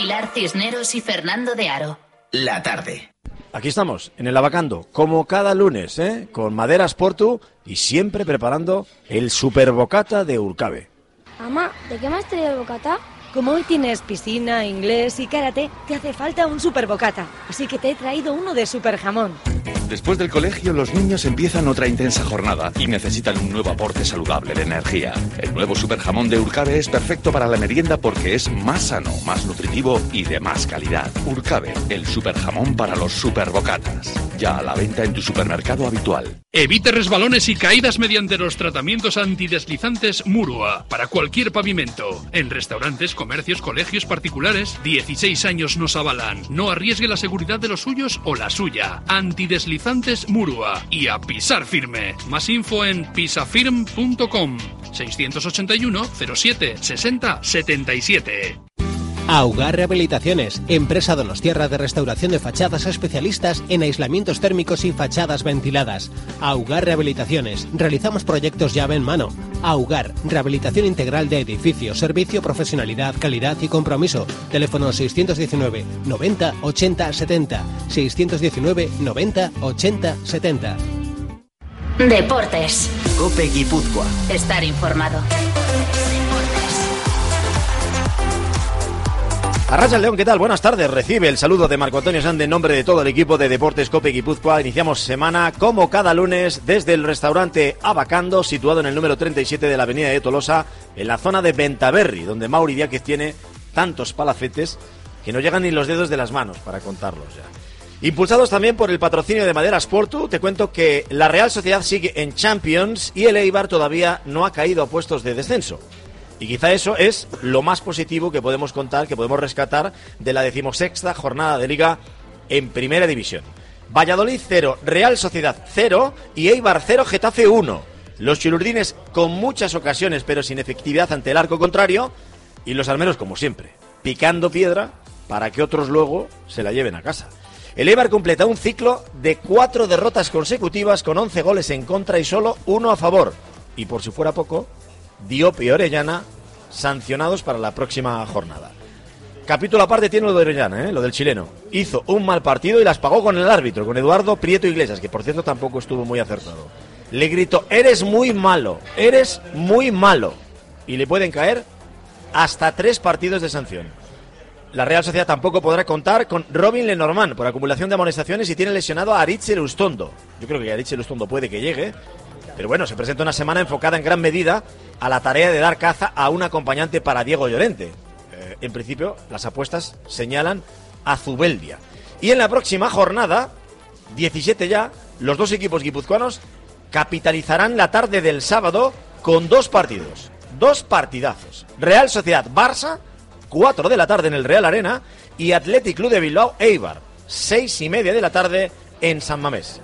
Pilar Cisneros y Fernando de Aro. La tarde. Aquí estamos, en el Abacando, como cada lunes, ¿eh? con Maderas Portu y siempre preparando el superbocata de Urcabe. Mamá, ¿de qué me has traído el bocata? Como hoy tienes piscina, inglés y karate, te hace falta un superbocata. Así que te he traído uno de super jamón. Después del colegio, los niños empiezan otra intensa jornada y necesitan un nuevo aporte saludable de energía. El nuevo super jamón de Urcabe es perfecto para la merienda porque es más sano, más nutritivo y de más calidad. Urcabe, el super jamón para los superbocatas. Ya a la venta en tu supermercado habitual. Evite resbalones y caídas mediante los tratamientos antideslizantes Murua para cualquier pavimento. En restaurantes, comercios, colegios particulares, 16 años nos avalan. No arriesgue la seguridad de los suyos o la suya. Antideslizantes Murua y a pisar firme. Más info en pisafirm.com 681 07 60 77. Augar Rehabilitaciones, empresa donostierra de restauración de fachadas especialistas en aislamientos térmicos y fachadas ventiladas. Augar Rehabilitaciones, realizamos proyectos llave en mano. Augar, rehabilitación integral de edificios, servicio, profesionalidad, calidad y compromiso. Teléfono 619 90 80 70. 619 90 80 70. Deportes. Cope Guipúzcoa. Estar informado. Arracha León, ¿qué tal? Buenas tardes. Recibe el saludo de Marco Antonio Sande en nombre de todo el equipo de Deportes Cope Guipúzcoa. Iniciamos semana como cada lunes desde el restaurante Abacando, situado en el número 37 de la avenida de Tolosa, en la zona de Ventaverri, donde Mauri Diáquez tiene tantos palafetes que no llegan ni los dedos de las manos para contarlos ya. Impulsados también por el patrocinio de Maderas Portu, te cuento que la Real Sociedad sigue en Champions y el Eibar todavía no ha caído a puestos de descenso. Y quizá eso es lo más positivo que podemos contar, que podemos rescatar de la decimosexta jornada de liga en primera división. Valladolid 0, Real Sociedad 0 y Eibar 0, Getafe 1. Los chilurdines con muchas ocasiones pero sin efectividad ante el arco contrario y los almeros como siempre, picando piedra para que otros luego se la lleven a casa. El Eibar completa un ciclo de cuatro derrotas consecutivas con 11 goles en contra y solo uno a favor. Y por si fuera poco, Diop y Orellana sancionados para la próxima jornada. Capítulo aparte tiene lo de Orellana, ¿eh? lo del chileno. Hizo un mal partido y las pagó con el árbitro, con Eduardo Prieto Iglesias, que por cierto tampoco estuvo muy acertado. Le gritó, eres muy malo, eres muy malo. Y le pueden caer hasta tres partidos de sanción. La Real Sociedad tampoco podrá contar con Robin Lenormand por acumulación de amonestaciones y tiene lesionado a Aritz Ustondo. Yo creo que Aritz Ustondo puede que llegue, pero bueno, se presenta una semana enfocada en gran medida a la tarea de dar caza a un acompañante para Diego Llorente. Eh, en principio, las apuestas señalan a Zubeldia. Y en la próxima jornada, 17 ya, los dos equipos guipuzcoanos capitalizarán la tarde del sábado con dos partidos. Dos partidazos. Real Sociedad Barça, 4 de la tarde en el Real Arena, y Athletic Club de Bilbao Eibar, 6 y media de la tarde en San Mamés.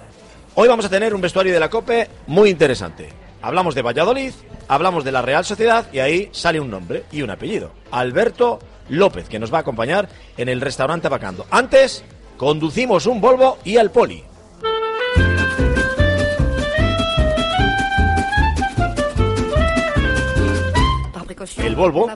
Hoy vamos a tener un vestuario de la COPE muy interesante. Hablamos de Valladolid, hablamos de la Real Sociedad y ahí sale un nombre y un apellido. Alberto López, que nos va a acompañar en el restaurante Bacando. Antes, conducimos un Volvo y al Poli. El Volvo,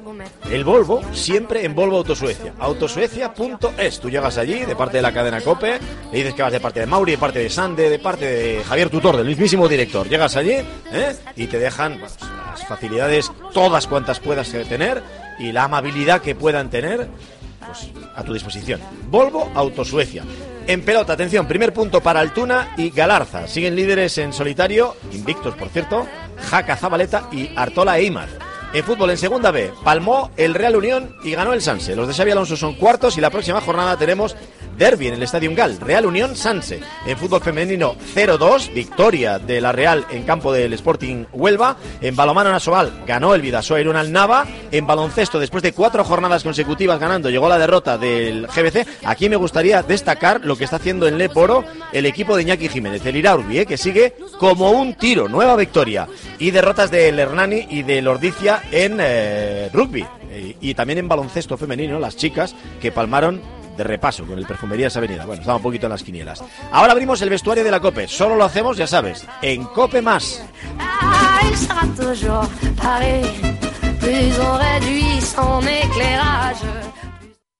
el Volvo siempre en Volvo Autosuecia. Autosuecia.es. Tú llegas allí de parte de la cadena Cope, le dices que vas de parte de Mauri, de parte de Sande, de parte de Javier Tutor, del mismísimo director. Llegas allí ¿eh? y te dejan las facilidades, todas cuantas puedas tener y la amabilidad que puedan tener pues, a tu disposición. Volvo Autosuecia. En pelota, atención, primer punto para Altuna y Galarza. Siguen líderes en solitario, invictos por cierto, Jaca Zabaleta y Artola Eimar. En fútbol, en segunda B, palmó el Real Unión y ganó el Sanse. Los de Xavi Alonso son cuartos y la próxima jornada tenemos derby en el Estadio Gal, Real Unión Sanse. En fútbol femenino 0-2, victoria de la Real en campo del Sporting Huelva. En balomano nacional ganó el Vidasoa al Nava. En baloncesto, después de cuatro jornadas consecutivas ganando, llegó la derrota del GBC. Aquí me gustaría destacar lo que está haciendo en Leporo el equipo de Iñaki Jiménez, el Iraurbi, ¿eh? que sigue como un tiro, nueva victoria. Y derrotas del Hernani y del Ordicia en eh, rugby. Y también en baloncesto femenino, las chicas que palmaron de repaso con el Perfumerías Avenida. Bueno, estaba un poquito en las quinielas. Ahora abrimos el vestuario de la COPE. Solo lo hacemos, ya sabes, en COPE Más.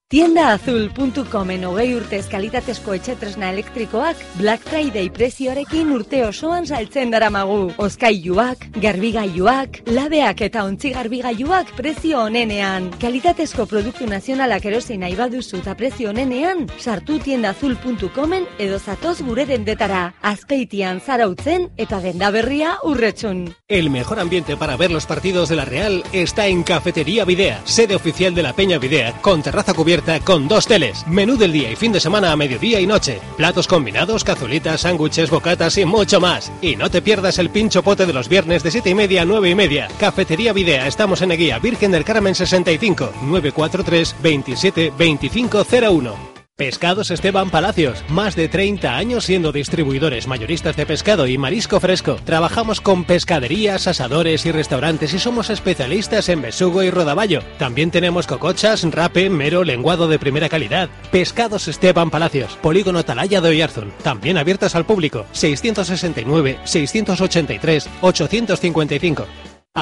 Tiendaazul.com en hogei urtez kalitatezko etxetresna elektrikoak Black Friday prezioarekin urte osoan saltzen daramagu. Ozkailuak, garbigailuak, labeak eta ontzi garbigailuak prezio onenean. Kalitatezko produktu nazionalak erosi nahi baduzu eta prezio onenean, sartu tiendaazul.comen edo zatoz gure dendetara. Azpeitian zarautzen eta denda berria urretxun. El mejor ambiente para ver los partidos de la Real está en Cafetería Videa, sede oficial de la Peña Videa, con terraza cubierta con dos teles, menú del día y fin de semana a mediodía y noche, platos combinados, cazulitas, sándwiches, bocatas y mucho más. Y no te pierdas el pincho pote de los viernes de 7 y media a 9 y media. Cafetería Videa, estamos en Eguía, Virgen del Carmen 65, 943 27 2501. Pescados Esteban Palacios, más de 30 años siendo distribuidores mayoristas de pescado y marisco fresco. Trabajamos con pescaderías, asadores y restaurantes y somos especialistas en besugo y rodaballo. También tenemos cocochas, rape, mero, lenguado de primera calidad. Pescados Esteban Palacios, Polígono Talaya de Oyarzun, también abiertas al público. 669 683 855.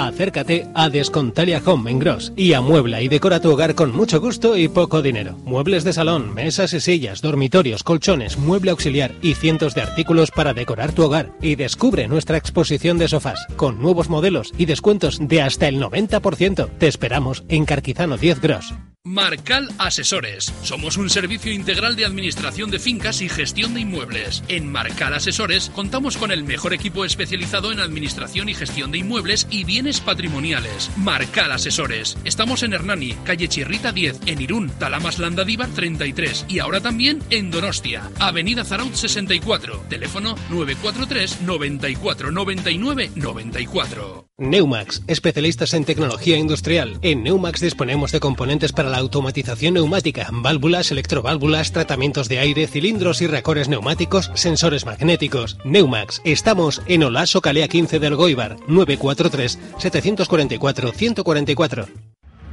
Acércate a Descontalia Home en Gross y amuebla y decora tu hogar con mucho gusto y poco dinero. Muebles de salón, mesas y sillas, dormitorios, colchones, mueble auxiliar y cientos de artículos para decorar tu hogar. Y descubre nuestra exposición de sofás con nuevos modelos y descuentos de hasta el 90%. Te esperamos en Carquizano 10 Gross. Marcal Asesores. Somos un servicio integral de administración de fincas y gestión de inmuebles. En Marcal Asesores contamos con el mejor equipo especializado en administración y gestión de inmuebles y bienes patrimoniales. Marcal Asesores. Estamos en Hernani, calle Chirrita 10, en Irún, Talamas Landadiva 33 y ahora también en Donostia, Avenida Zaraut 64, teléfono 943 94 99 94. Neumax, especialistas en tecnología industrial. En Neumax disponemos de componentes para la automatización neumática, válvulas, electroválvulas, tratamientos de aire, cilindros y racores neumáticos, sensores magnéticos. Neumax, estamos en Olaso Calea 15 del Goibar, 943 744 144.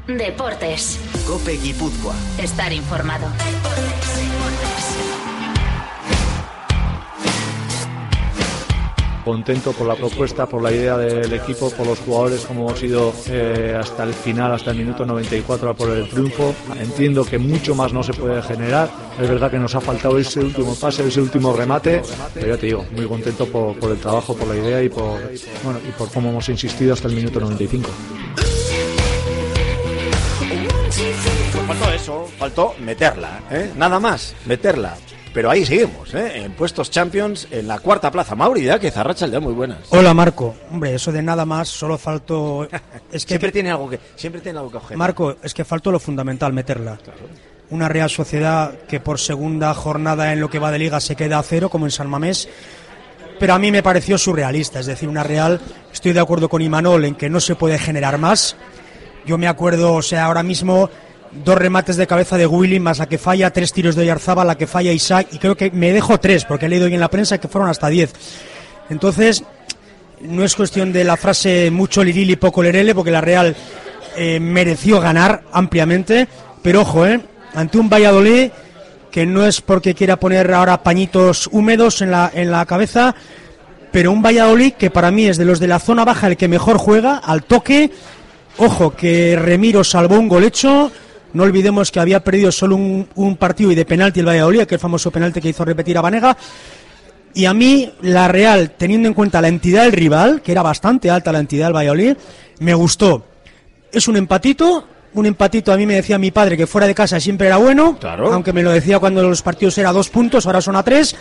Deportes. Cope Guipúzcoa. Estar informado. Contento por la propuesta, por la idea del equipo, por los jugadores, como hemos ido eh, hasta el final, hasta el minuto 94 a por el triunfo. Entiendo que mucho más no se puede generar. Es verdad que nos ha faltado ese último pase, ese último remate, pero ya te digo, muy contento por, el trabajo, por la idea y por, bueno, y por cómo hemos insistido hasta el minuto 95. Faltó eso, faltó meterla, ¿eh? nada más, meterla. Pero ahí seguimos, ¿eh? en puestos champions, en la cuarta plaza. Mauri, que Zarracha el muy buenas. Hola Marco, hombre, eso de nada más, solo faltó... Es que siempre tiene algo que, siempre tiene algo que objetar. Marco, es que faltó lo fundamental, meterla. Una Real Sociedad que por segunda jornada en lo que va de liga se queda a cero, como en San Mamés. Pero a mí me pareció surrealista, es decir, una Real, estoy de acuerdo con Imanol en que no se puede generar más. Yo me acuerdo, o sea, ahora mismo dos remates de cabeza de Willy, más la que falla, tres tiros de Yarzaba, la que falla Isaac, y creo que me dejo tres, porque he leído hoy en la prensa que fueron hasta diez. Entonces, no es cuestión de la frase mucho liril y poco lerele, porque la Real eh, mereció ganar ampliamente, pero ojo, eh, ante un Valladolid que no es porque quiera poner ahora pañitos húmedos en la, en la cabeza, pero un Valladolid que para mí es de los de la zona baja el que mejor juega, al toque. Ojo, que Remiro salvó un gol hecho, no olvidemos que había perdido solo un, partido y de penalti el Valladolid, que el famoso penalti que hizo repetir a Vanega. Y a mí, la Real, teniendo en cuenta la entidad del rival, que era bastante alta la entidad del Valladolid, me gustó. Es un empatito, un empatito a mí me decía mi padre que fuera de casa siempre era bueno, Claro. aunque me lo decía cuando los partidos era dos puntos, ahora son a tres.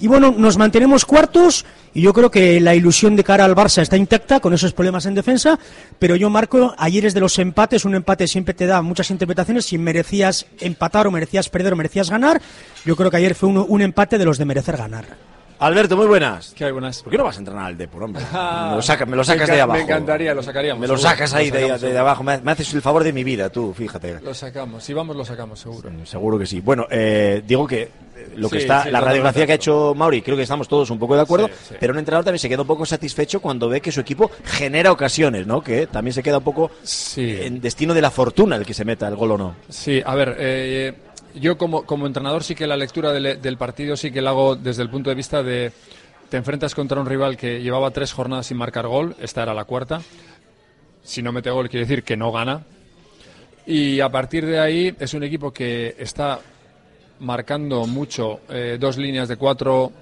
Y bueno, nos mantenemos cuartos y yo creo que la ilusión de cara al Barça está intacta con esos problemas en defensa, pero yo marco, ayer es de los empates, un empate siempre te da muchas interpretaciones, si merecías empatar o merecías perder o merecías ganar, yo creo que ayer fue un, un empate de los de merecer ganar. Alberto, muy buenas. ¿Qué hay buenas? ¿Por qué no vas a entrenar al Depor, hombre? Ah, me lo, saca- me lo sacas me de abajo. Me encantaría, lo sacaríamos. Me lo sacas ahí Lo de, abajo. Me, haces el favor de mi vida, tú, fíjate. Lo sacamos. Si vamos, lo sacamos, seguro. Seguro que sí. Bueno, eh, digo que eh, lo que Sí, está, sí, la radiografía que ha hecho Mauri, creo que estamos todos un poco de acuerdo, pero un entrenador también se queda un poco satisfecho cuando ve que su equipo genera ocasiones, ¿no? Que también se queda un poco en destino de la fortuna el que se meta el gol o no. Sí, a ver, eh, yo como, como entrenador sí que la lectura del, partido sí que la hago desde el punto de vista de te enfrentas contra un rival que llevaba tres jornadas sin marcar gol, esta era la cuarta. Si no mete gol quiere decir que no gana. Y a partir de ahí es un equipo que está marcando mucho, eh, dos líneas de cuatro,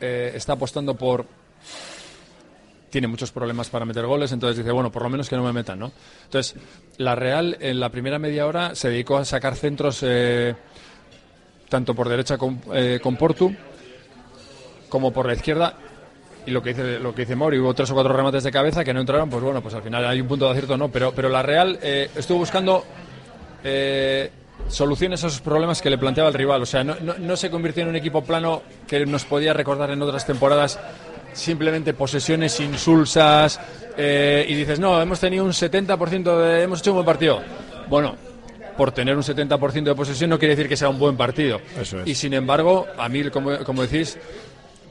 eh, está apostando por tiene muchos problemas para meter goles, entonces dice, bueno, por lo menos que no me metan, ¿no? Entonces, la Real en la primera media hora se dedicó a sacar centros eh, tanto por derecha con, eh, con Portu como por la izquierda. Y lo que dice lo que dice Mauri, hubo tres o cuatro remates de cabeza que no entraron, pues bueno, pues al final hay un punto de acierto, no. Pero, pero la Real eh, estuvo buscando eh, soluciones a esos problemas que le planteaba el rival. O sea, no, no, no se convirtió en un equipo plano que nos podía recordar en otras temporadas simplemente posesiones insulsas eh, y dices, no, hemos tenido un 70% de... hemos hecho un buen partido. Bueno, por tener un 70% de posesión no quiere decir que sea un buen partido. Eso es. Y sin embargo, a mí, como, como decís,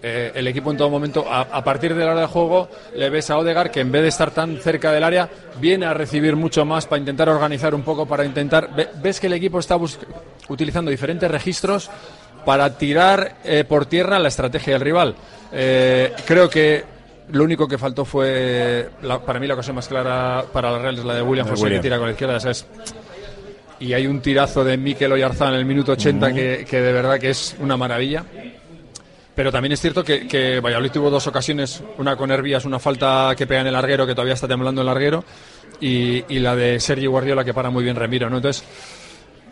eh, el equipo en todo momento, a, a partir de la hora de juego, le ves a Odegar que en vez de estar tan cerca del área, viene a recibir mucho más para intentar organizar un poco, para intentar... ve- ves que el equipo está utilizando diferentes registros para tirar eh, por tierra la estrategia del rival. Eh, creo que lo único que faltó fue, la- para mí la ocasión más clara para la Real es la de William De José William. que tira con la izquierda, ¿sabes? Y hay un tirazo de Mikel Oyarzán en el minuto 80 Ujú. que, que de verdad que es una maravilla. Pero también es cierto que, que Valladolid tuvo dos ocasiones, una con Hervías, una falta que pega en el larguero, que todavía está temblando el larguero, y, y la de Sergi Guardiola que para muy bien Remiro, ¿no? Entonces,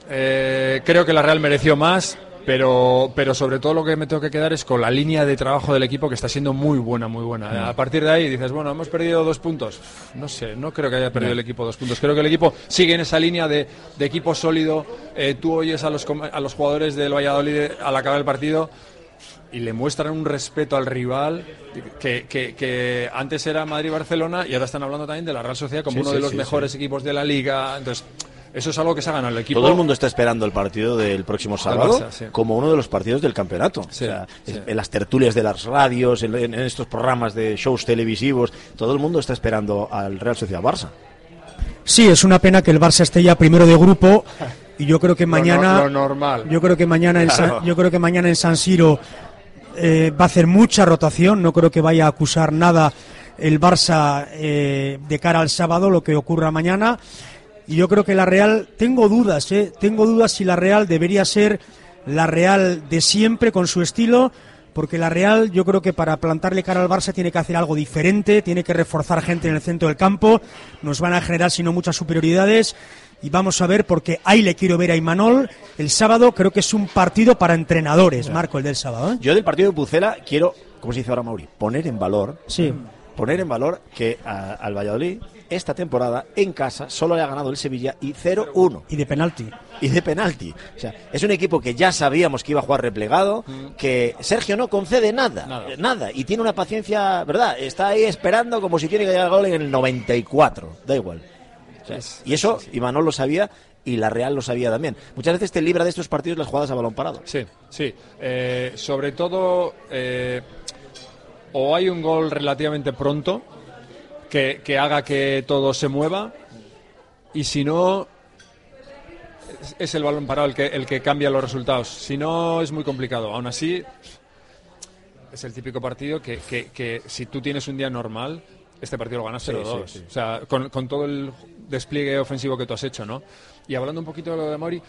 eh, creo que la Real mereció más, pero, pero sobre todo lo que me tengo que quedar es con la línea de trabajo del equipo que está siendo muy buena, muy buena. Mm. A partir de ahí dices, bueno, hemos perdido dos puntos. No sé, no creo que haya perdido el equipo dos puntos. Creo que el equipo sigue en esa línea de, de equipo sólido. Eh, tú oyes a los, a los jugadores del Valladolid al acabar el partido y le muestran un respeto al rival que, que- que antes era Madrid-Barcelona y ahora están hablando también de la Real Sociedad como Sí, uno sí, de los sí, mejores equipos de la liga. Entonces, eso es algo que se ha ganado el equipo. Todo el mundo está esperando el partido del próximo sábado Barça, sí. como uno de los partidos del campeonato. O sea, sí. En las tertulias de las radios, en, en estos programas de shows televisivos, todo el mundo está esperando al Real Sociedad Barça. Sí, es una pena que el Barça esté ya primero de grupo y yo creo que Lo mañana no- lo normal. yo creo que mañana en San, yo creo que mañana en San Siro eh, va a hacer mucha rotación, no creo que vaya a acusar nada el Barça eh, de cara al sábado lo que ocurra mañana y yo creo que la Real tengo dudas, eh, tengo dudas si la Real debería ser la Real de siempre con su estilo porque la Real yo creo que para plantarle cara al Barça tiene que hacer algo diferente, tiene que reforzar gente en el centro del campo, nos van a generar si no muchas superioridades y vamos a ver porque ahí le quiero ver a Imanol el sábado, creo que es un partido para entrenadores, Marco, el del sábado. ¿eh? Yo del partido de Pucela quiero, como se dice ahora Mauri, poner en valor, Sí. Poner en valor que a- al Valladolid esta temporada en casa solo le ha ganado el Sevilla y 0-1. Y de penalti. Y de penalti. O sea, es un equipo que ya sabíamos que iba a jugar replegado, que Sergio no concede nada, nada, y tiene una paciencia, ¿verdad? Está ahí esperando como si tiene que llegar al gol en el 94, da igual. O sea, y eso Imanol lo sabía y la Real lo sabía también. Muchas veces te libra de estos partidos las jugadas a balón parado. Sí, sí. Eh, sobre todo, eh, o hay un gol relativamente pronto que, que haga que todo se mueva, y si no, es- es el balón parado el que, el que cambia los resultados. Si no, es muy complicado. Aún así, es el típico partido que, que- que si tú tienes un día normal, este partido lo ganas Sí, 0-2. sí, sí. O sea, con, con todo el despliegue ofensivo que tú has hecho, ¿no? Y hablando un poquito de lo de Mori,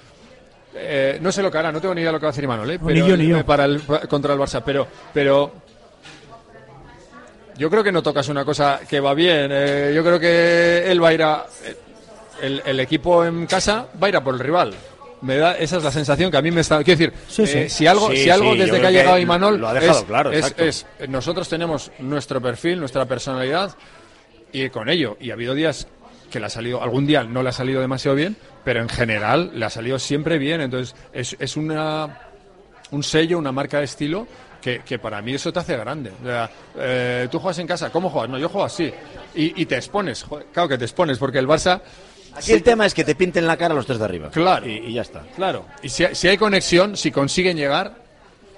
eh, no sé lo que hará, no tengo ni idea de lo que va a hacer Imanol, ¿eh? Pero, ni yo, ni yo. Para el, contra el Barça, pero, pero yo creo que no tocas una cosa que va bien. eh, yo creo que él va a ir a. el, el equipo en casa va a ir a por el rival. Me da, esa es la sensación que a mí me está. Quiero decir, Sí, sí. eh, si algo, Sí, si algo sí, yo desde que ha que llegado Imanol lo ha dejado es, claro, es- nosotros tenemos nuestro perfil, nuestra personalidad y con ello. Y ha habido días que le ha salido, algún día no le ha salido demasiado bien, pero en general le ha salido siempre bien. Entonces es, es una un sello, una marca de estilo que, que para mí eso te hace grande. O sea, eh, tú juegas en casa, ¿cómo juegas? No, yo juego así. Y, y te expones, joder, claro que te expones, porque el Barça... Aquí el tema es que te pinten la cara los tres de arriba. Claro. Y, y ya está. Claro. Y si, si hay conexión, si consiguen llegar,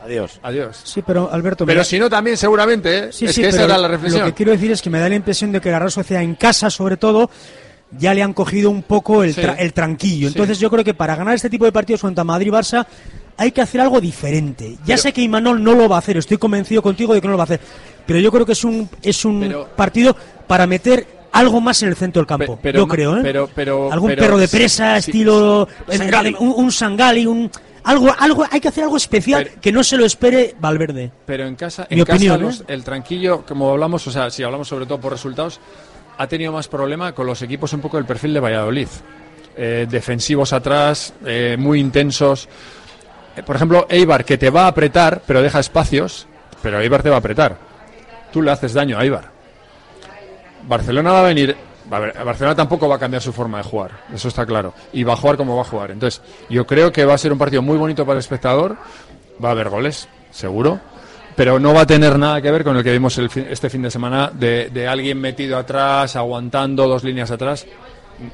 Adiós. adiós. Sí, pero Alberto. Pero mira- si no, también seguramente, ¿eh? Sí, es sí, que esa era la reflexión. Lo que quiero decir es que me da la impresión de que la Real Sociedad en casa, sobre todo, ya le han cogido un poco el, Sí. tra- el tranquillo. Sí. Entonces yo creo que para ganar este tipo de partidos contra Madrid y Barça hay que hacer algo diferente. Ya Pero- sé que Imanol no lo va a hacer, estoy convencido contigo de que no lo va a hacer. Pero yo creo que es un, es un Pero- partido para meter algo más en el centro del campo. Pe- pero yo creo, ¿eh? pero- pero- Algún perro de presa, sí, estilo... sí. Sangali. Un, un Sangali, un... Algo, algo, hay que hacer algo especial Pero- que no se lo espere Valverde. Pero en casa, Mi en casa opinión, los- ¿eh? el tranquillo, como hablamos, o sea, si hablamos sobre todo por resultados, ha tenido más problema con los equipos un poco del perfil de Valladolid. Eh, defensivos atrás, eh, muy intensos. Eh, por ejemplo, Eibar, que te va a apretar, pero deja espacios, pero Eibar te va a apretar. Tú le haces daño a Eibar. Barcelona va a venir. Barcelona tampoco va a cambiar su forma de jugar, eso está claro. Y va a jugar como va a jugar. Entonces, yo creo que va a ser un partido muy bonito para el espectador. Va a haber goles, seguro. Pero no va a tener nada que ver con el que vimos el fin- este fin de semana de alguien metido atrás, aguantando dos líneas atrás.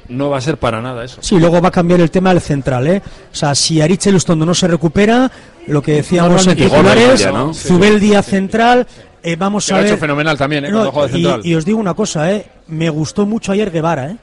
No va a ser para nada eso. Sí, luego va a cambiar el tema del central, ¿eh? O sea, si Aritz Elustondo no se recupera, lo que decíamos en titulares, ¿no? Sí, Zubel Díaz central, eh, vamos Que a lo ha ver... hecho fenomenal también, ¿eh? No, Cuando juega de y, central. y os digo una cosa, ¿eh? Me gustó mucho ayer Guevara, ¿eh?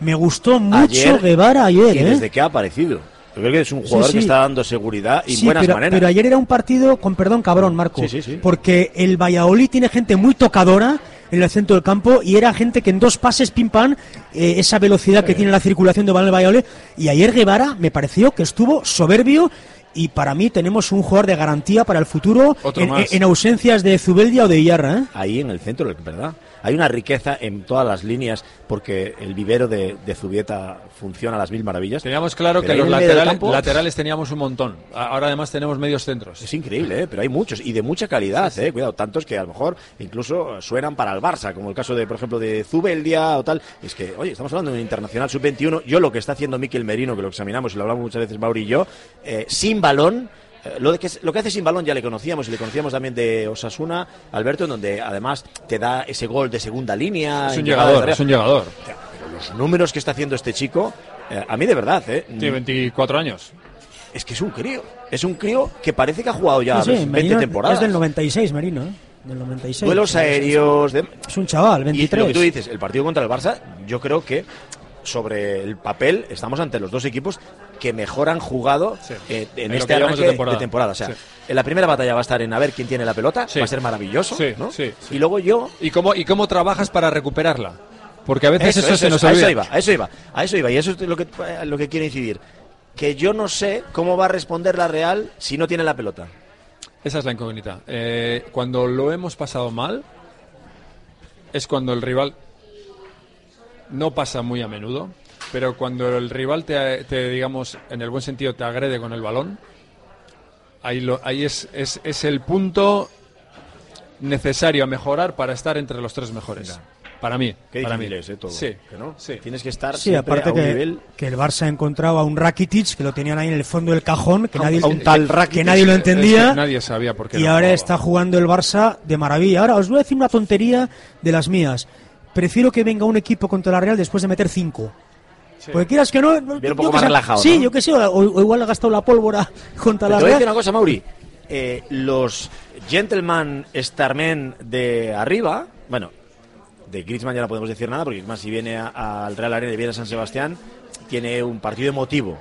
Me gustó mucho Ayer, Guevara ayer, Y ¿eh? desde que ha aparecido. Yo creo que es un Sí, jugador sí. que está dando seguridad y Sí, buenas pero, maneras. pero ayer era un partido, con perdón, cabrón, Marco. Sí, sí, sí. Porque el Valladolid tiene gente muy tocadora en el centro del campo y era gente que en dos pases pim pam, eh, esa velocidad que tiene la circulación de balón Valladolid. Y ayer Guevara me pareció que estuvo soberbio y para mí tenemos un jugador de garantía para el futuro en ausencias de Zubeldia o de Iyarra, ¿eh? Ahí en el centro, ¿verdad? Hay una riqueza en todas las líneas porque el vivero de, de Zubieta funciona a las mil maravillas. Teníamos claro Pero que los laterales, campo- laterales teníamos un montón. Ahora además tenemos medios centros. Es increíble, ¿eh? pero hay muchos y de mucha calidad, ¿eh? cuidado, tantos que a lo mejor incluso suenan para el Barça, como el caso de, por ejemplo, de Zubeldia o tal. Es que, oye, estamos hablando de un internacional sub-21. Yo lo que está haciendo Miquel Merino, que lo examinamos y lo hablamos muchas veces Mauri y yo, eh, sin balón. Eh, Lo, de que, lo que hace sin balón ya le conocíamos y le conocíamos también de Osasuna, Alberto, en donde además te da ese gol de segunda línea. Es un llegador, es un llegador. Pero los números que está haciendo este chico, eh, a mí de verdad, ¿eh? Tiene 24 años. Es que es un crío. Es un crío que parece que ha jugado ya Sí, sí, 20 Merino temporadas. Es del 96, Merino, ¿eh? Del 96. Duelos aéreos. de- Es un chaval, Y 23. lo que tú dices, el partido contra el Barça, yo creo que sobre el papel estamos ante los dos equipos que mejor han jugado eh, en, este arranque de de temporada. O sea, Sí. en la primera batalla va a estar en a ver quién tiene la pelota, Sí. va a ser maravilloso. Y luego yo ¿Y cómo, ¿Y cómo trabajas para recuperarla? Porque a veces eso, Eso, se nos a olvida. eso iba, a eso iba, a eso iba, y eso es lo que, lo que quiero incidir. Que yo no sé cómo va a responder la Real si no tiene la pelota. Esa es la incógnita. Eh, cuando lo hemos pasado mal, es cuando el rival no pasa muy a menudo, pero cuando el rival te, te, digamos, en el buen sentido, te agrede con el balón, ahí, lo, ahí es, es, es el punto necesario a mejorar para estar entre los tres mejores. Para mí. Qué para mí. difícil es, eh, todo. Sí. Que no, sí. Tienes que estar Sí, siempre aparte a un que, nivel... que el Barça ha encontrado a un Rakitic que lo tenían ahí en el fondo del cajón, que A nadie, a un tal que nadie lo Es entendía. que nadie sabía por qué Y no ahora jugaba. está jugando el Barça de maravilla. Ahora os voy a decir una tontería de las mías. Prefiero que venga un equipo contra la Real después de meter cinco. Porque quieras que no. Viene un poco más relajado, Sí, ¿no? yo que sé, o, o igual ha gastado la pólvora contra Pero la te voy a decir Real. una cosa, Mauri. Eh, los gentleman starmen de arriba, bueno, de Griezmann ya no podemos decir nada, porque Griezmann si viene al Real Arena y viene a San Sebastián, tiene un partido emotivo.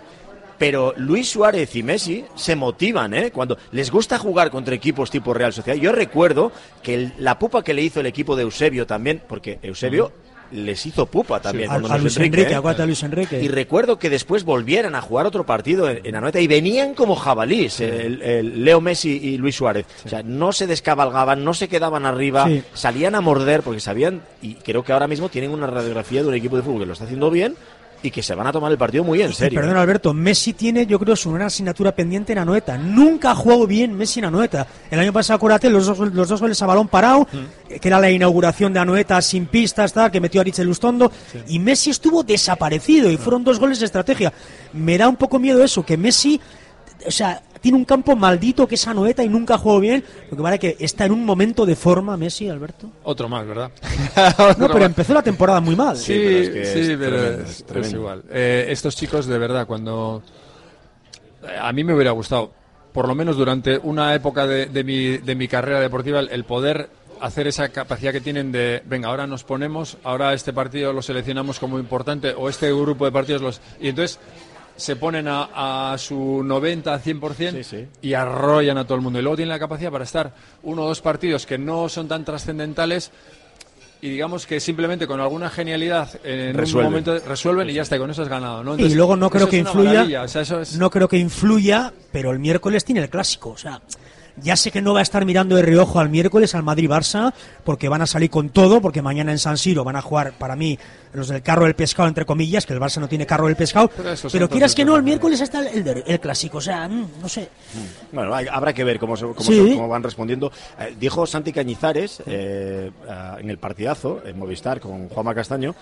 Pero Luis Suárez y Messi se motivan, ¿eh? Cuando les gusta jugar contra equipos tipo Real Sociedad. Yo recuerdo que el- la pupa que le hizo el equipo de Eusebio también, porque Eusebio les hizo pupa también. A, cuando a nos Luis Enrique, Enrique, ¿eh? a Luis Enrique. Y recuerdo que después volvieran a jugar otro partido en, en Anoeta y venían como jabalís, el, el Leo Messi y Luis Suárez. O sea, no se descabalgaban, no se quedaban arriba, Sí. salían a morder porque sabían, y creo que ahora mismo tienen una radiografía de un equipo de fútbol que lo está haciendo bien y que se van a tomar el partido muy en serio. perdón, Alberto, Messi tiene, yo creo, su una asignatura pendiente en Anoeta. Nunca ha jugado bien Messi en Anoeta. El año pasado, acuérdate, los dos, los dos goles a balón parado, eh, que era la inauguración de Anoeta sin pistas, tal, que metió a Richel Lustondo, y Messi estuvo desaparecido, y fueron dos goles de estrategia. Me da un poco miedo eso, que Messi, o sea, tiene un campo maldito que es Anoeta y nunca ha jugado bien, lo que vale que está en un momento de forma Messi, Alberto. Otro más, ¿verdad? No, pero empezó la temporada muy mal. Sí, Sí, pero es que sí, es pero tremendo, es, es es tremendo. igual. Eh, estos chicos, de verdad, cuando. A mí me hubiera gustado, por lo menos durante una época de, de mi, de mi carrera deportiva, el, el poder hacer esa capacidad que tienen de, venga, ahora nos ponemos, ahora este partido lo seleccionamos como importante, o este grupo de partidos los. Y entonces se ponen a, a su 90, 100% y arrollan a todo el mundo. Y luego tienen la capacidad para estar uno o dos partidos que no son tan trascendentales y digamos que simplemente con alguna genialidad en Resuelven. un momento resuelven y ya está, y con eso has ganado. ¿no? y luego no creo que influya o sea, eso es- no creo que influya pero el miércoles tiene el clásico o sea ya sé que no va a estar mirando de reojo al miércoles al Madrid Barça porque van a salir con todo porque mañana en San Siro van a jugar para mí los del carro del pescado entre comillas que el Barça no tiene carro del pescado Pero quieras que no el miércoles está el, el clásico o sea mm, no sé Bueno, hay- habrá que ver cómo, se- cómo, Sí. se- cómo van respondiendo. Eh, dijo Santi Cañizares eh, ah, en el partidazo, en Movistar, con Juanma Castaño,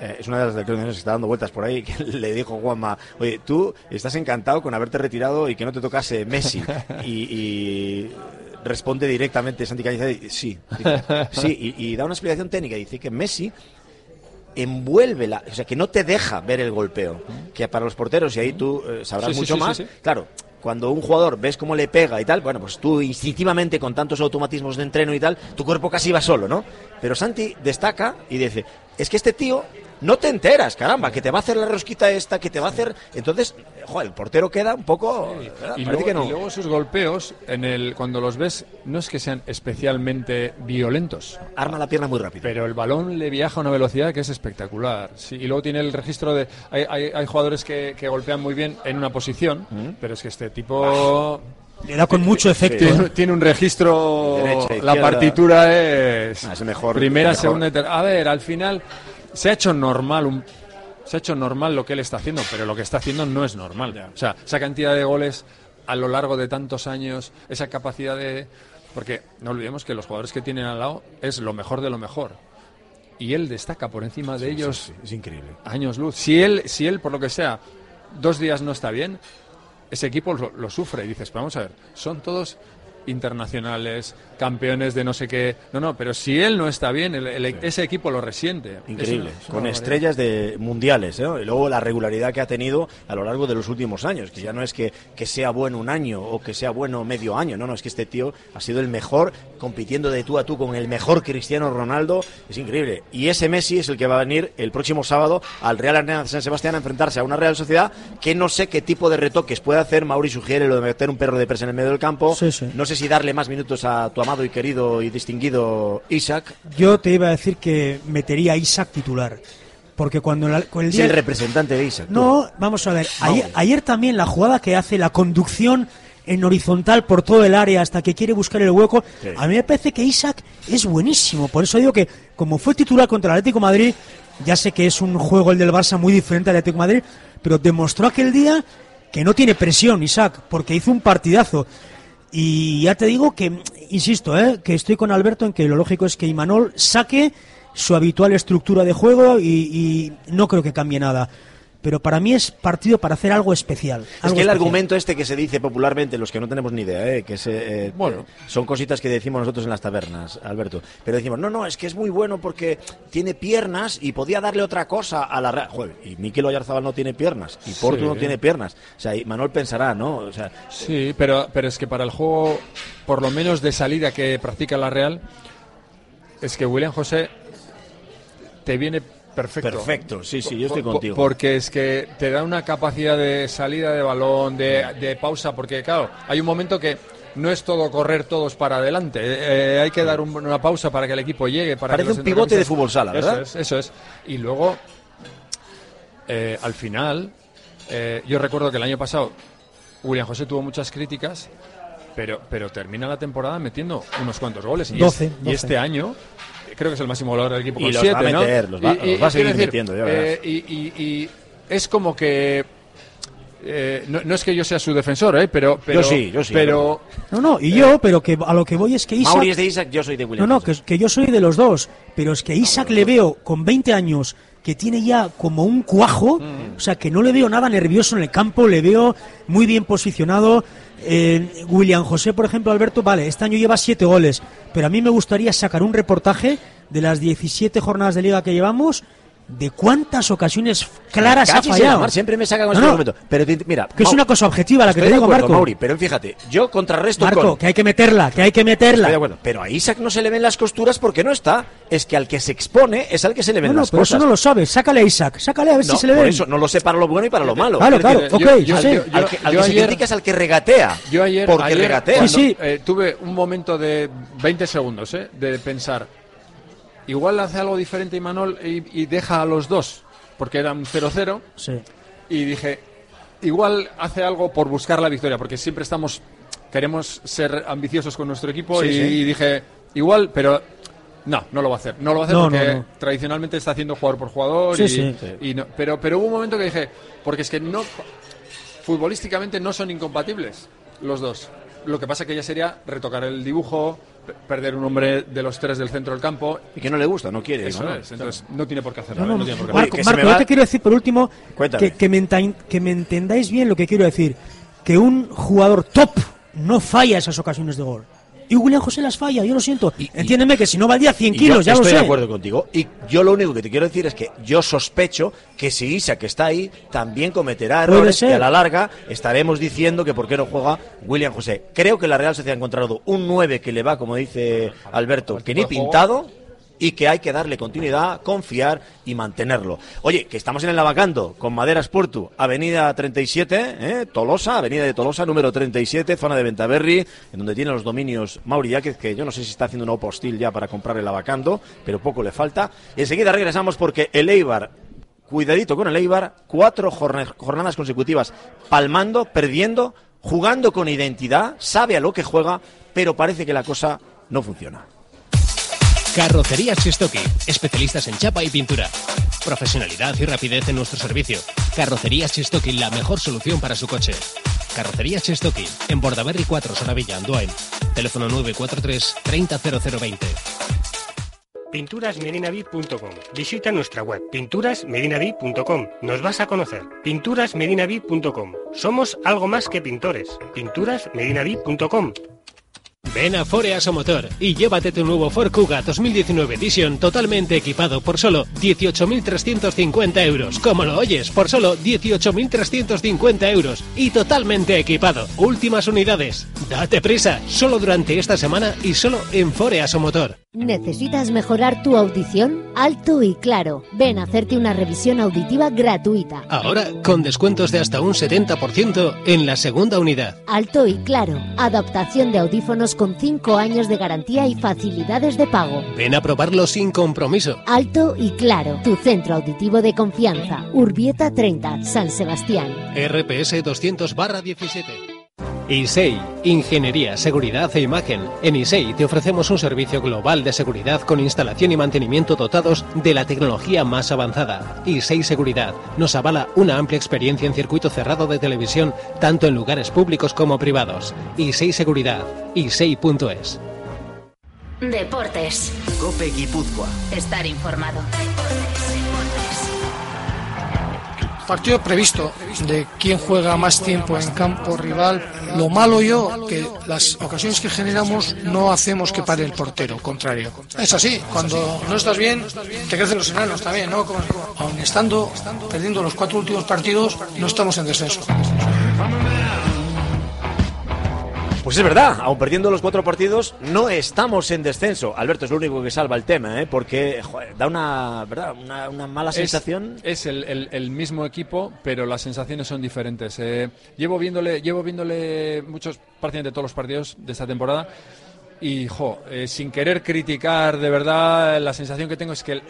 eh, es una de las declaraciones que está dando vueltas por ahí, que le dijo Juanma, oye, tú estás encantado con haberte retirado y que no te tocase Messi. y, y responde directamente Santi Cañizares, sí, dice, sí, y, y da una explicación técnica, dice que Messi envuelve la, o sea, que no te deja ver el golpeo, que para los porteros, y ahí tú eh, sabrás Sí, mucho sí, más, claro, cuando un jugador ves cómo le pega y tal, bueno, pues tú instintivamente con tantos automatismos de entreno y tal, tu cuerpo casi va solo, ¿no? Pero Santi destaca y dice, es que este tío no te enteras, caramba, que te va a hacer la rosquita esta, que te va a hacer... Entonces, joder, el portero queda un poco... Y luego, que no. y luego sus golpeos, en el, cuando los ves, no es que sean especialmente violentos. Arma la pierna muy rápido. Pero el balón le viaja a una velocidad que es espectacular. Sí, y luego tiene el registro de... Hay, hay, hay jugadores que, que golpean muy bien en una posición, pero es que este tipo... le da con mucho efecto Tiene, ¿eh? tiene un registro... Derecha, la partitura es... Ah, es mejor, primera, mejor. segunda A ver, al final se ha hecho normal un... Se ha hecho normal lo que él está haciendo, pero lo que está haciendo no es normal. O sea, esa cantidad de goles a lo largo de tantos años, esa capacidad de... Porque no olvidemos que los jugadores que tienen al lado es lo mejor de lo mejor. Y él destaca por encima de ellos Sí, sí, es increíble. años luz. Si él, si él, por lo que sea, dos días no está bien, ese equipo lo, lo sufre. Y dices, pero vamos a ver, son todos internacionales, campeones de no sé qué. No, no, pero si él no está bien, el- el- ese equipo lo resiente. Es Increíble, una- es una con estrellas de mundiales, ¿eh? y luego la regularidad que ha tenido a lo largo de los últimos años, que ya no es que, que sea bueno un año o que sea bueno medio año, no, no, es que este tío ha sido el mejor compitiendo de tú a tú con el mejor Cristiano Ronaldo, es increíble. Y ese Messi es el que va a venir el próximo sábado al Real Arena de San Sebastián a enfrentarse a una Real Sociedad que no sé qué tipo de retoques puede hacer, Mauri sugiere lo de meter un perro de presa en el medio del campo, Sí, sí. no sé si darle más minutos a tu amado y querido y distinguido Isaac, yo te iba a decir que metería a Isaac titular porque cuando la- el es día el representante de Isaac. tú. No, vamos a ver. Ayer, ayer también la jugada que hace, la conducción en horizontal por todo el área hasta que quiere buscar el hueco, Sí. a mí me parece que Isaac es buenísimo. Por eso digo que, como fue titular contra el Atlético de Madrid, ya sé que es un juego el del Barça muy diferente al Atlético de Madrid, pero demostró aquel día que no tiene presión, Isaac, porque hizo un partidazo. Y ya te digo que, insisto, ¿eh? que estoy con Alberto en que lo lógico es que Imanol saque su habitual estructura de juego y, y no creo que cambie nada. Pero para mí es partido para hacer algo especial. Es que el especial. argumento este que se dice popularmente, los que no tenemos ni idea, ¿eh? que se, eh, Bueno. son cositas que decimos nosotros en las tabernas, Alberto. Pero decimos, no, no, es que es muy bueno porque tiene piernas y podía darle otra cosa a la Real. Joder, y Mikel Oyarzabal no tiene piernas, y Porto Sí. no tiene piernas. O sea, y Manuel pensará, ¿no? O sea, Sí, pero, pero es que para el juego, por lo menos de salida que practica la Real, es que William José te viene perfecto. perfecto, sí, sí, yo estoy contigo. Porque es que te da una capacidad de salida de balón, de, de pausa, porque claro, hay un momento que no es todo correr todos para adelante, eh, eh, hay que dar un- una pausa para que el equipo llegue. Para Parece que un pivote de fútbol sala, ¿verdad? Eso es, eso es. Y luego, eh, al final, eh, yo recuerdo que el año pasado William José tuvo muchas críticas, pero, pero termina la temporada metiendo unos cuantos goles. Y, 12, es- y 12. este año creo que es el máximo goleador del equipo Y con los siete, va a ¿no? meter, los va- los va a seguir decir, metiendo, ya verás. eh, y, y- y es como que eh, no, no es que yo sea su defensor, ¿eh? pero, pero Yo sí, yo sí, Pero No, no, y yo, pero que a lo que voy es que Isaac... Mauri es de Isaac, yo soy de No, William. no, que, que yo soy de los dos, pero es que Isaac le veo con 20 años que tiene ya como un cuajo, o sea, que no le veo nada nervioso en el campo, le veo muy bien posicionado. Eh, William José, por ejemplo, Alberto, vale, este año lleva 7 goles, pero a mí me gustaría sacar un reportaje de las 17 jornadas de liga que llevamos, de cuántas ocasiones claras ha fallado. mar, siempre me sacan con No, ese no, argumento. Pero te- mira, que es una cosa objetiva la que estoy te de digo, acuerdo, Marco. Mauri, pero fíjate, yo contrarresto Marco, con... que hay que meterla, que hay que meterla. Estoy de acuerdo, pero a Isaac no se le ven las costuras porque no está. Es que al que se expone es al que se le ven No, las pero cosas. eso no lo sabes. Sácale a Isaac, sácale a ver No, si se le por ve. eso no lo sé para lo bueno y para lo malo. Claro, claro, ok, yo- yo al sé. que- al que, al yo que se ayer- critica es al que regatea. Yo ayer, porque ayer regatea. cuando, eh, tuve un momento de 20 segundos eh, de pensar, igual hace algo diferente Imanol y, y deja a los dos, porque eran 0-0, Sí. y dije, igual hace algo por buscar la victoria, porque siempre estamos, queremos ser ambiciosos con nuestro equipo, Sí, y, sí. y dije, igual, pero... No, no lo va a hacer. No lo va a hacer No, porque no, no. tradicionalmente está haciendo jugador por jugador. Sí, y, sí. y pero, pero hubo un momento que dije, porque es que no futbolísticamente no son incompatibles los dos. Lo que pasa que ya sería retocar el dibujo, perder un hombre de los tres del centro del campo. Y que no le gusta, no quiere. Eso ¿no? es, entonces no tiene por qué hacerlo. No, no, no tiene por qué Marco, se Marco, me yo va- te quiero decir por último Cuéntame. que, que, me que me entendáis bien lo que quiero decir. Que un jugador top no falla esas ocasiones de gol. Y William José las falla, yo lo siento. Entiéndeme que si no valdría 100 Y yo kilos, ya lo estoy sé. de acuerdo contigo. Y yo lo único que te quiero decir es que yo sospecho que si Isaac está ahí, también cometerá errores ser. y a la larga estaremos diciendo que por qué no juega William José. Creo que la Real Sociedad ha encontrado un 9 que le va, como dice Alberto, que ni pintado y que hay que darle continuidad, confiar y mantenerlo. Oye, que estamos en el Lavacando, con Maderas Puerto, Avenida 37, ¿eh? Tolosa, Avenida de Tolosa, número 37, zona de Ventaverri, en donde tiene los dominios Mauri Yáquez, que yo no sé si está haciendo una postil ya para comprar el Lavacando, pero poco le falta. Y enseguida regresamos porque el Eibar, cuidadito con el Eibar, cuatro jorna- jornadas consecutivas, palmando, perdiendo, jugando con identidad, sabe a lo que juega, pero parece que la cosa no funciona. Carrocerías Chistoki, especialistas en chapa y pintura. Profesionalidad y rapidez en nuestro servicio. Carrocerías Chistoki, la mejor solución para su coche. Carrocerías Chistoki, en Bordaberry 4, Soravilla, Andoain. Teléfono 943 300020. Pinturasmedinavid.com. Visita nuestra web pinturasmedinavid.com. Nos vas a conocer. Pinturasmedinavid.com. Somos algo más que pintores. Pinturasmedinavid.com. Ven a Foreas Motor y llévate tu nuevo Ford Kuga 2019 Edition totalmente equipado por solo 18.350 euros. Como lo oyes, por solo 18.350 euros y totalmente equipado. Últimas unidades. Date prisa, solo durante esta semana y solo en Foreas Motor. ¿Necesitas mejorar tu audición? Alto y claro. Ven a hacerte una revisión auditiva gratuita. Ahora con descuentos de hasta un 70% en la segunda unidad. Alto y claro. Adaptación de audífonos con 5 años de garantía y facilidades de pago. Ven a probarlo sin compromiso. Alto y claro. Tu centro auditivo de confianza. Urbieta 30, San Sebastián. RPS 200 17. ISEI, Ingeniería, Seguridad e Imagen. En ISEI te ofrecemos un servicio global de seguridad con instalación y mantenimiento dotados de la tecnología más avanzada. ISEI Seguridad nos avala una amplia experiencia en circuito cerrado de televisión, tanto en lugares públicos como privados. ISEI Seguridad, isei.es. Deportes. Cope Guipúzcoa. Estar informado. Partido previsto de quién juega más tiempo en campo rival. Lo malo yo, que las ocasiones que generamos no hacemos que pare el portero, contrario. Es así, cuando no estás bien, te crecen los enanos también, ¿no? Como- estando perdiendo los cuatro últimos partidos, no estamos en descenso. Pues es verdad, aun perdiendo los cuatro partidos, no estamos en descenso. Alberto es lo único que salva el tema, ¿eh? porque joder, da una, ¿verdad? una, una mala Es- sensación. Es, el, el- el mismo equipo, pero las sensaciones son diferentes. Eh, llevo viéndole, llevo viéndole muchos prácticamente todos los partidos de esta temporada y jo, eh, sin querer criticar de verdad, la sensación que tengo es que el-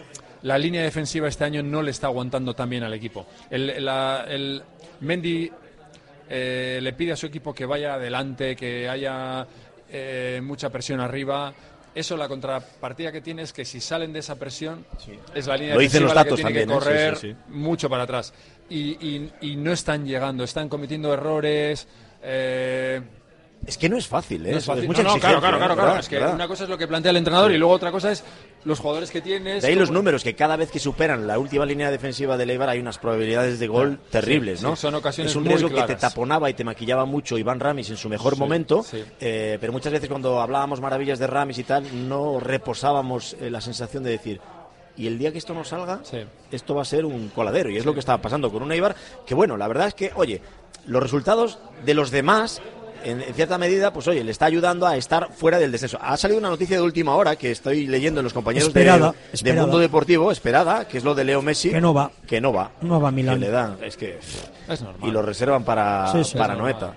la línea defensiva este año no le está aguantando tan bien al equipo. El, la- el Mendy eh, le pide a su equipo que vaya adelante, que haya eh, mucha presión arriba. eso la contrapartida que tiene es que si salen de esa presión es la línea Lo dicen los defensiva la que tiene que también, ¿eh? correr Sí, sí, sí. mucho para atrás y, y- y no están llegando, están cometiendo errores. eh, Es que no es fácil, ¿eh? no es fácil. mucha No, no, claro, claro, claro, claro. Es que ¿verdad? una cosa es lo que plantea el entrenador y luego otra cosa es los jugadores que tienes. De ahí los números, que cada vez que superan la última línea defensiva de Eibar hay unas probabilidades de gol Claro, terribles, sí, ¿no? sí, son ocasiones es un muy riesgo que te taponaba y te maquillaba mucho Iván Ramis en su mejor Sí, momento, eh, pero muchas veces cuando hablábamos maravillas de Ramis y tal, no reposábamos eh, la sensación de decir, y el día que esto no salga, esto va a ser un coladero. Y es lo que estaba pasando con un Eibar, que bueno, la verdad es que, oye, los resultados de los demás, en, en cierta medida, pues oye, le está ayudando a estar fuera del descenso. Ha salido una noticia de última hora que estoy leyendo en los compañeros de- Esperada, de, esperada. Mundo Deportivo, esperada, que es lo de Leo Messi. Que no va. Que no va. No va a Milán. Que le dan, es que... Es normal. Y lo reservan para, Sí, sí. para Es Noeta.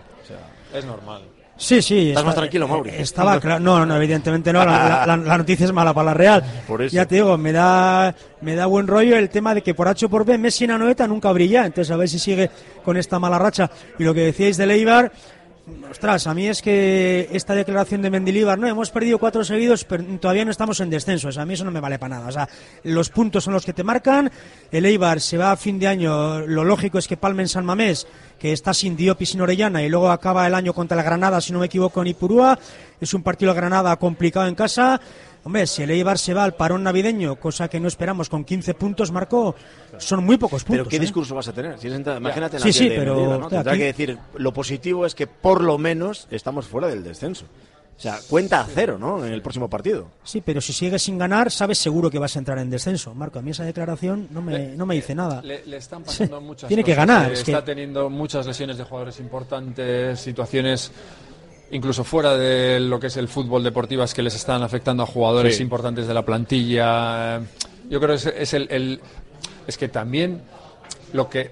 Es normal. Sí, sí. ¿Estás más tranquilo, Mauri? Estaba claro. No, no, evidentemente no. La, la- la noticia es mala para la Real. Por eso. Ya te digo, me da, me da buen rollo el tema de que por H o por B Messi en Anoeta nunca brilla. Entonces, a ver si sigue con esta mala racha. Y lo que decíais de Leibar, ostras, a mí es que esta declaración de Mendilibar, no, hemos perdido cuatro seguidos, pero todavía no estamos en descenso. O a mí eso no me vale para nada. O sea, los puntos son los que te marcan. El Eibar se va a fin de año. Lo lógico es que palme en San Mamés, que está sin Diop y sin Orellana, y luego acaba el año contra la Granada, si no me equivoco, en Ipurúa. Es un partido de Granada complicado en casa. Hombre, si el Eibar se va al parón navideño, cosa que no esperamos, con 15 puntos, Marco, son muy pocos puntos. Pero ¿qué ¿eh? discurso vas a tener? Si es entra- imagínate en la Sí, sí, pero, ¿no? Tendrá aquí- que decir, lo positivo es que por lo menos estamos fuera del descenso. O sea, cuenta a cero, ¿no? En el próximo partido. Sí, pero si sigues sin ganar, sabes seguro que vas a entrar en descenso. Marco, a mí esa declaración no me, no me dice nada. Le, le están pasando muchas Tiene que cosas. ganar, Eh, es que- Está teniendo muchas lesiones de jugadores importantes, situaciones incluso fuera de lo que es el fútbol deportivas que les están afectando a jugadores Sí. importantes de la plantilla. Yo creo que es, es el, el- es que también lo que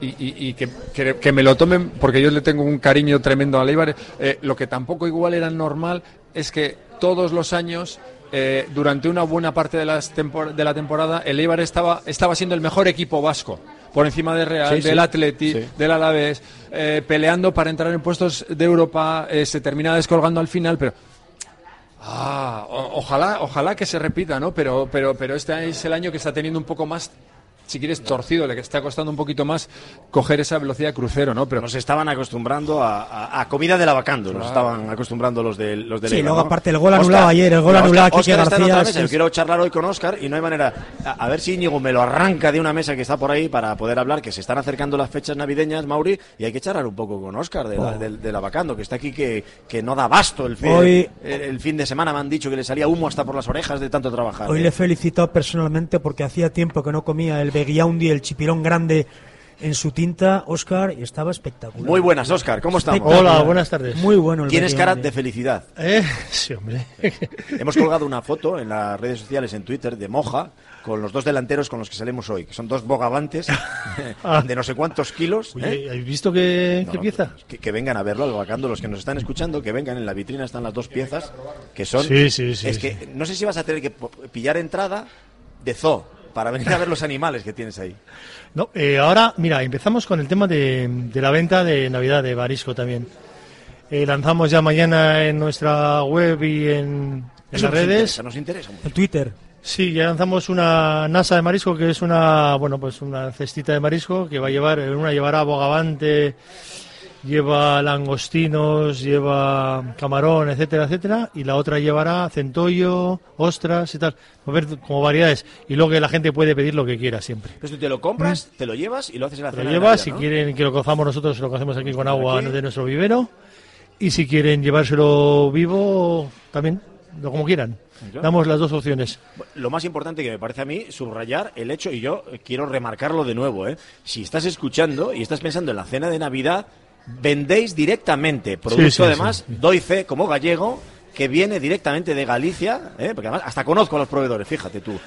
y, y- y que, que- que me lo tomen porque yo le tengo un cariño tremendo a Leibar. eh, lo que tampoco igual era normal es que todos los años eh, durante una buena parte de, las tempor- de la temporada el Eibar estaba estaba siendo el mejor equipo vasco por encima de Real, Sí, sí. del Atleti, Sí. del Alavés, eh, peleando para entrar en puestos de Europa, eh, se termina descolgando al final, pero Ah, o- ojalá, ojalá que se repita, ¿no? Pero, pero, pero este es el año que está teniendo un poco más, si quieres, torcido, le que está costando un poquito más coger esa velocidad crucero, ¿no? Pero Nos estaban acostumbrando a, a- a comida de lavacando, nos Claro. estaban acostumbrando los de los de Sí, Leibar, luego ¿no? aparte el gol anulado ayer, el gol Oscar- anulado a Quique Oscar está en García, otra es mesa, Yo quiero charlar hoy con Oscar y no hay manera. A, a ver si Íñigo me lo arranca de una mesa que está por ahí para poder hablar, que se están acercando las fechas navideñas, Mauri, y hay que charlar un poco con Oscar de, la, Oh. del- de lavacando, que está aquí que, que no da basto el fin, Hoy- el, el fin de semana. Me han dicho que le salía humo hasta por las orejas de tanto trabajar. Hoy ¿eh? le he felicitado personalmente porque hacía tiempo que no comía el Beguiaundi, el chipirón grande en su tinta, Oscar, y estaba espectacular. Muy buenas, Oscar, ¿cómo estamos? Hola, buenas tardes. Muy bueno el Tienes cara de felicidad. ¿Eh? Sí, hombre. Hemos colgado una foto en las redes sociales, en Twitter, de Moja, con los dos delanteros con los que salimos hoy, que son dos bogavantes de no sé cuántos kilos. Oye, ¿eh? ¿habéis visto qué, No, qué no, pieza? Que, que vengan a verlo, al vacando, los que nos están escuchando, que vengan, en la vitrina están las dos piezas, que son... Sí, sí, sí, Es sí. que no sé si vas a tener que pillar entrada de zoo, para venir a ver los animales que tienes ahí. No, eh, ahora, mira, empezamos con el tema de, de la venta de Navidad de Barisco también. Eh, lanzamos ya mañana en nuestra web y en, las redes. interesa, nos interesa mucho. En Twitter. Sí, ya lanzamos una NASA de marisco que es una, bueno, pues una cestita de marisco que va a llevar, una llevará bogavante, lleva langostinos, lleva camarón, etcétera, etcétera, y la otra llevará centollo, ostras y tal, a haber como variedades y luego que la gente puede pedir lo que quiera siempre. Entonces tú te lo compras, te lo llevas y lo haces en la Lo cena de llevas, si ¿no? quieren que lo cozamos nosotros, lo cocemos aquí con agua de nuestro vivero. Y si quieren llevárselo vivo, también, lo como quieran. Damos las dos opciones. Lo más importante que me parece a mí, subrayar el hecho, y yo quiero remarcarlo de nuevo, ¿eh? si estás escuchando y estás pensando en la cena de Navidad, vendéis directamente, producto sí, además, sí, doy fe como gallego, que viene directamente de Galicia, ¿eh? porque además hasta conozco a los proveedores, fíjate tú,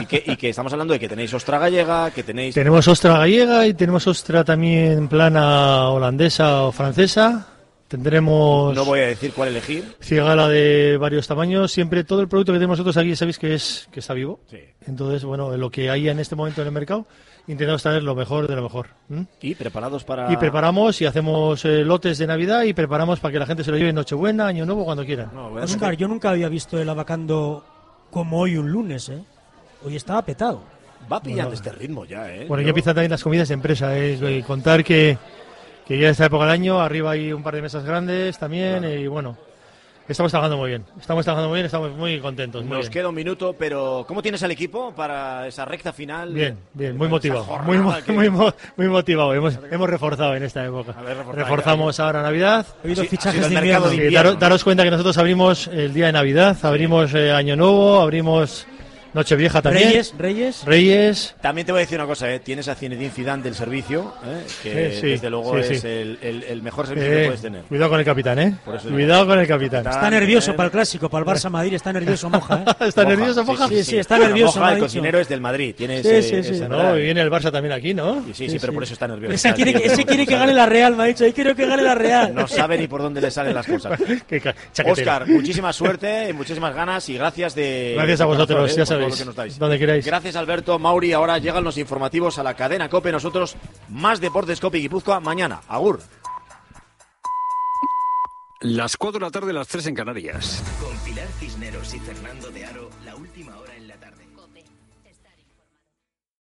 y que, y que estamos hablando de que tenéis ostra gallega, que tenéis... Tenemos ostra gallega y tenemos ostra también plana holandesa o francesa. Tendremos No voy a decir cuál elegir. cigala de varios tamaños. Siempre todo el producto que tenemos nosotros aquí, sabéis que es que está vivo. Sí. Entonces, bueno, lo que hay en este momento en el mercado, intentamos traer lo mejor de lo mejor. Y preparados para. Y preparamos y hacemos eh, lotes de Navidad y preparamos para que la gente se lo lleve en Nochebuena, Año Nuevo, cuando quieran. Oscar, yo nunca había visto el abacando como hoy un lunes, ¿eh? Hoy estaba petado. Va pillando Bueno. este ritmo ya, ¿eh? Bueno, Yo- ya empiezan también las comidas de empresa. ¿eh? Y contar que, que ya esta época del año, arriba hay un par de mesas grandes también. Y bueno, estamos trabajando muy bien. Estamos trabajando muy bien, estamos muy contentos. Muy Nos bien. queda un minuto, pero ¿cómo tienes al equipo para esa recta final? Bien, bien, muy motivado. Muy, que- muy, mo- muy motivado. Hemos, hemos reforzado en esta época. reforzado, Reforzamos ahora Navidad. He oído Sí, fichajes ha de invierno. Sí, daros cuenta que nosotros abrimos el día de Navidad, abrimos eh, Año Nuevo, abrimos Nochevieja también. Reyes, Reyes. Reyes. También te voy a decir una cosa, ¿eh? tienes a Zinedine Zidane del servicio, ¿eh? que Sí, sí, desde luego sí, es. El, el- el mejor servicio Eh, que puedes tener. Cuidado con el capitán, ¿eh? Por eso digo. Cuidado con el capitán. Está nervioso para el clásico, para el Barça Madrid, está nervioso Moja, ¿eh? ¿Está nervioso, Moja? Sí, sí, está nervioso. Moja, el cocinero es del Madrid. Tiene Sí, ese- sí, sí. No, y viene el Barça también aquí, ¿no? Sí, sí, pero por eso está nervioso. Ese quiere, que- ese quiere que gane la Real, me ha dicho. Ahí quiero que gane la Real. No sabe ni por dónde le salen las cosas. Oscar, muchísima suerte, y muchísimas ganas y gracias de. Gracias a vosotros, ya por lo sabéis, que nos dais. donde queráis. Gracias, Alberto, Mauri. Ahora llegan los informativos a la cadena Cope. Nosotros, más Deportes Cope y Guipúzcoa mañana. Agur. Las 4 de la tarde, las 3 en Canarias. Con Pilar Cisneros y Fernando de Aro,